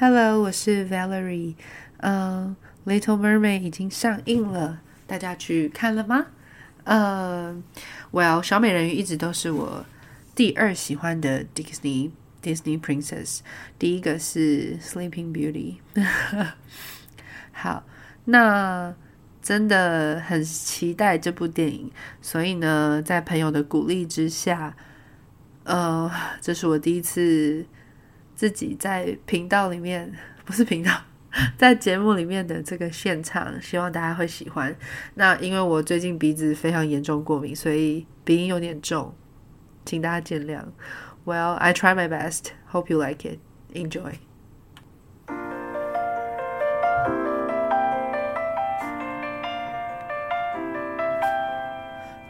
Hello，我是 Valerie。嗯，《Little Mermaid》已经上映了，大家去看了吗？嗯，Well，小美人鱼一直都是我第二喜欢的 Disney Disney Princess，第一个是 Sleeping Beauty。好，那真的很期待这部电影，所以呢，在朋友的鼓励之下，呃，这是我第一次。自己在频道里面，不是频道，在节目里面的这个现场，希望大家会喜欢。那因为我最近鼻子非常严重过敏，所以鼻音有点重，请大家见谅。Well, I try my best. Hope you like it. Enjoy.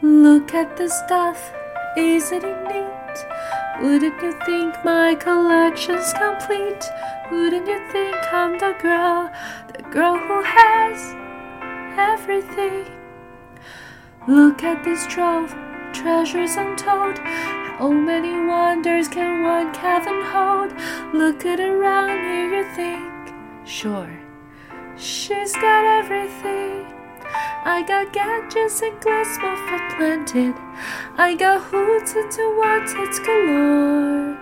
Look at the stuff, isn't it neat? Wouldn't you think my collection's complete? Wouldn't you think I'm the girl, the girl who has everything? Look at this trove, treasures untold. How many wonders can one cabin hold? Look at around here, you think, sure, she's got everything. I got gadgets and glass for planted. I got hoods and wanted galore.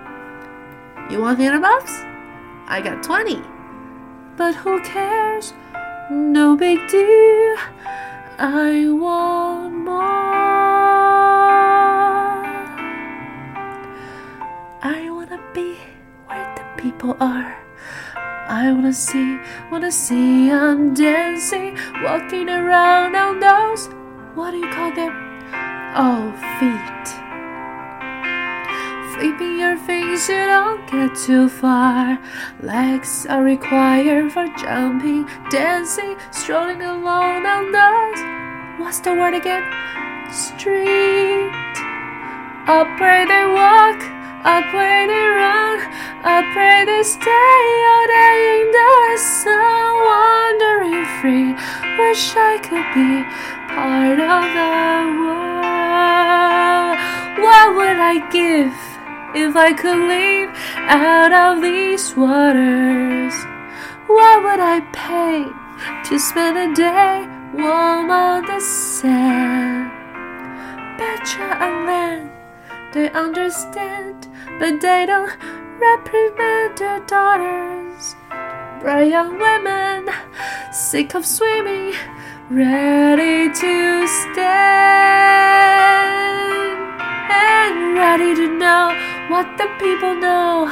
You want handbobs? I got 20. But who cares? No big deal. I want more. I wanna be where the people are. I wanna see, wanna see I'm dancing, walking around on those, what do you call them? Oh, feet. Flipping your fins, you don't get too far. Legs are required for jumping, dancing, strolling along on those, what's the word again? Street. Up where they walk, up where they run. I pray they stay all day in the sun, wandering free. Wish I could be part of the world. What would I give if I could leave out of these waters? What would I pay to spend a day warm on the sand? Betcha a land they understand, but they don't reprimand their daughters. Bright young women, sick of swimming, ready to stand and ready to know what the people know.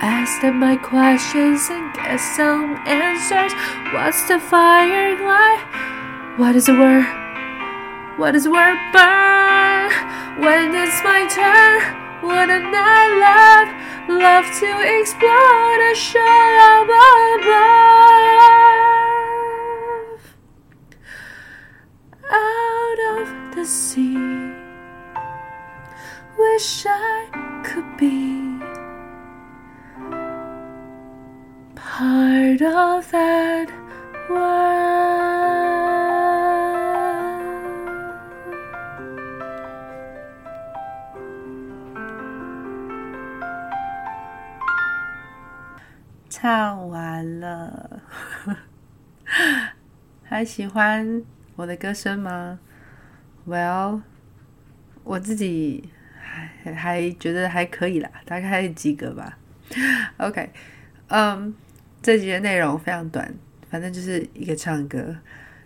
Ask them my questions and get some answers. What's the fire why? What is the word? What is the word burn? When it's my turn, wouldn't I love? love to explore the shore above, out of the sea. Wish I could be part of that world. 唱完了，还喜欢我的歌声吗？Well，我自己还还觉得还可以啦，大概还是及格吧。OK，嗯，这集的内容非常短，反正就是一个唱歌。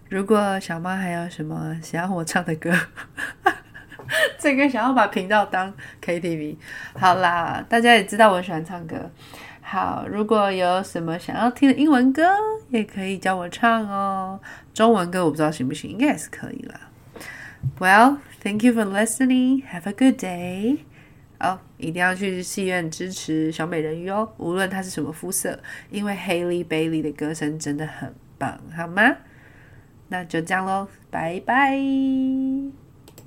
如果小猫还有什么想要我唱的歌，这个想要把频道当 KTV，好啦，大家也知道我喜欢唱歌。好，如果有什么想要听的英文歌，也可以教我唱哦。中文歌我不知道行不行，应该也是可以啦。Well, thank you for listening. Have a good day. 哦，一定要去戏院支持小美人鱼哦，无论她是什么肤色，因为 Haley Bailey 的歌声真的很棒，好吗？那就这样喽，拜拜。